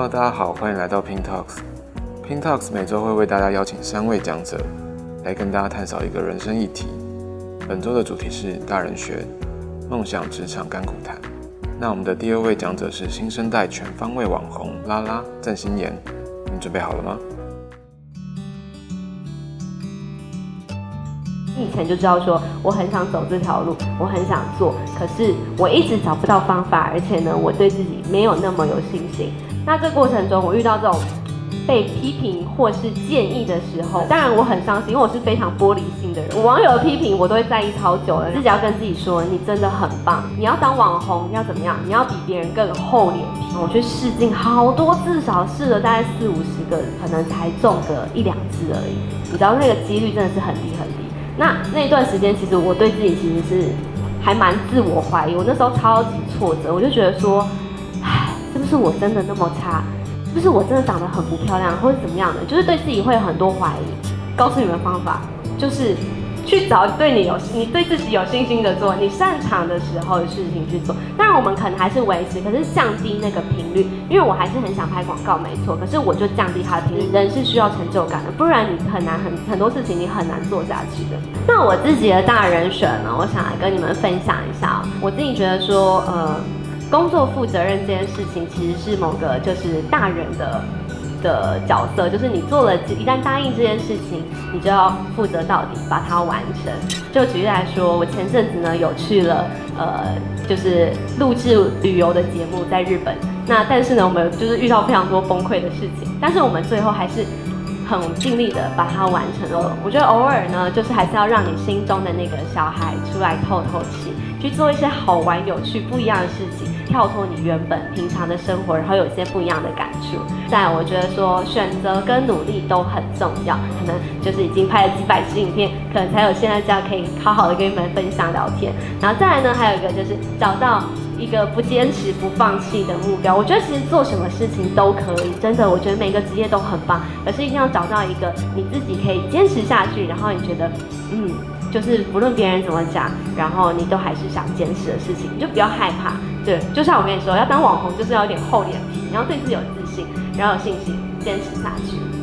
Hello，大家好，欢迎来到 Pin Talks。Pin Talks 每周会为大家邀请三位讲者来跟大家探讨一个人生议题。本周的主题是大人学、梦想、职场甘苦谈。那我们的第二位讲者是新生代全方位网红拉拉郑欣妍，你准备好了吗？以前就知道说我很想走这条路，我很想做，可是我一直找不到方法，而且呢，我对自己没有那么有信心。那这过程中，我遇到这种被批评或是建议的时候，当然我很伤心，因为我是非常玻璃心的人。网友的批评我都会在意超久了，自己要跟自己说，你真的很棒，你要当网红要怎么样？你要比别人更厚脸皮。我去试镜好多，至少试了大概四五十个，可能才中个一两支而已。你知道那个几率真的是很低很低。那那一段时间，其实我对自己其实是还蛮自我怀疑。我那时候超级挫折，我就觉得说，是不是我真的那么差？是不是我真的长得很不漂亮，或者怎么样的？就是对自己会有很多怀疑。告诉你们方法，就是。去找对你有你对自己有信心的做，你擅长的时候的事情去做。当然我们可能还是维持，可是降低那个频率，因为我还是很想拍广告，没错。可是我就降低它的频率。人是需要成就感的，不然你很难很很多事情你很难做下去的。那我自己的大人选呢，我想来跟你们分享一下。我自己觉得说，呃，工作负责任这件事情，其实是某个就是大人的。的角色就是你做了，一旦答应这件事情，你就要负责到底，把它完成。就举例来说，我前阵子呢有去了，呃，就是录制旅游的节目在日本。那但是呢，我们就是遇到非常多崩溃的事情，但是我们最后还是很尽力的把它完成了。我觉得偶尔呢，就是还是要让你心中的那个小孩出来透透气，去做一些好玩、有趣、不一样的事情。跳脱你原本平常的生活，然后有一些不一样的感触。但，我觉得说选择跟努力都很重要。可能就是已经拍了几百支影片，可能才有现在这样可以好好的跟你们分享聊天。然后再来呢，还有一个就是找到一个不坚持、不放弃的目标。我觉得其实做什么事情都可以，真的，我觉得每个职业都很棒，可是一定要找到一个你自己可以坚持下去，然后你觉得，嗯，就是不论别人怎么讲，然后你都还是想坚持的事情，你就不要害怕。对，就像我跟你说，要当网红就是要有点厚脸皮，你要对自己有自信，然后有信心，坚持下去。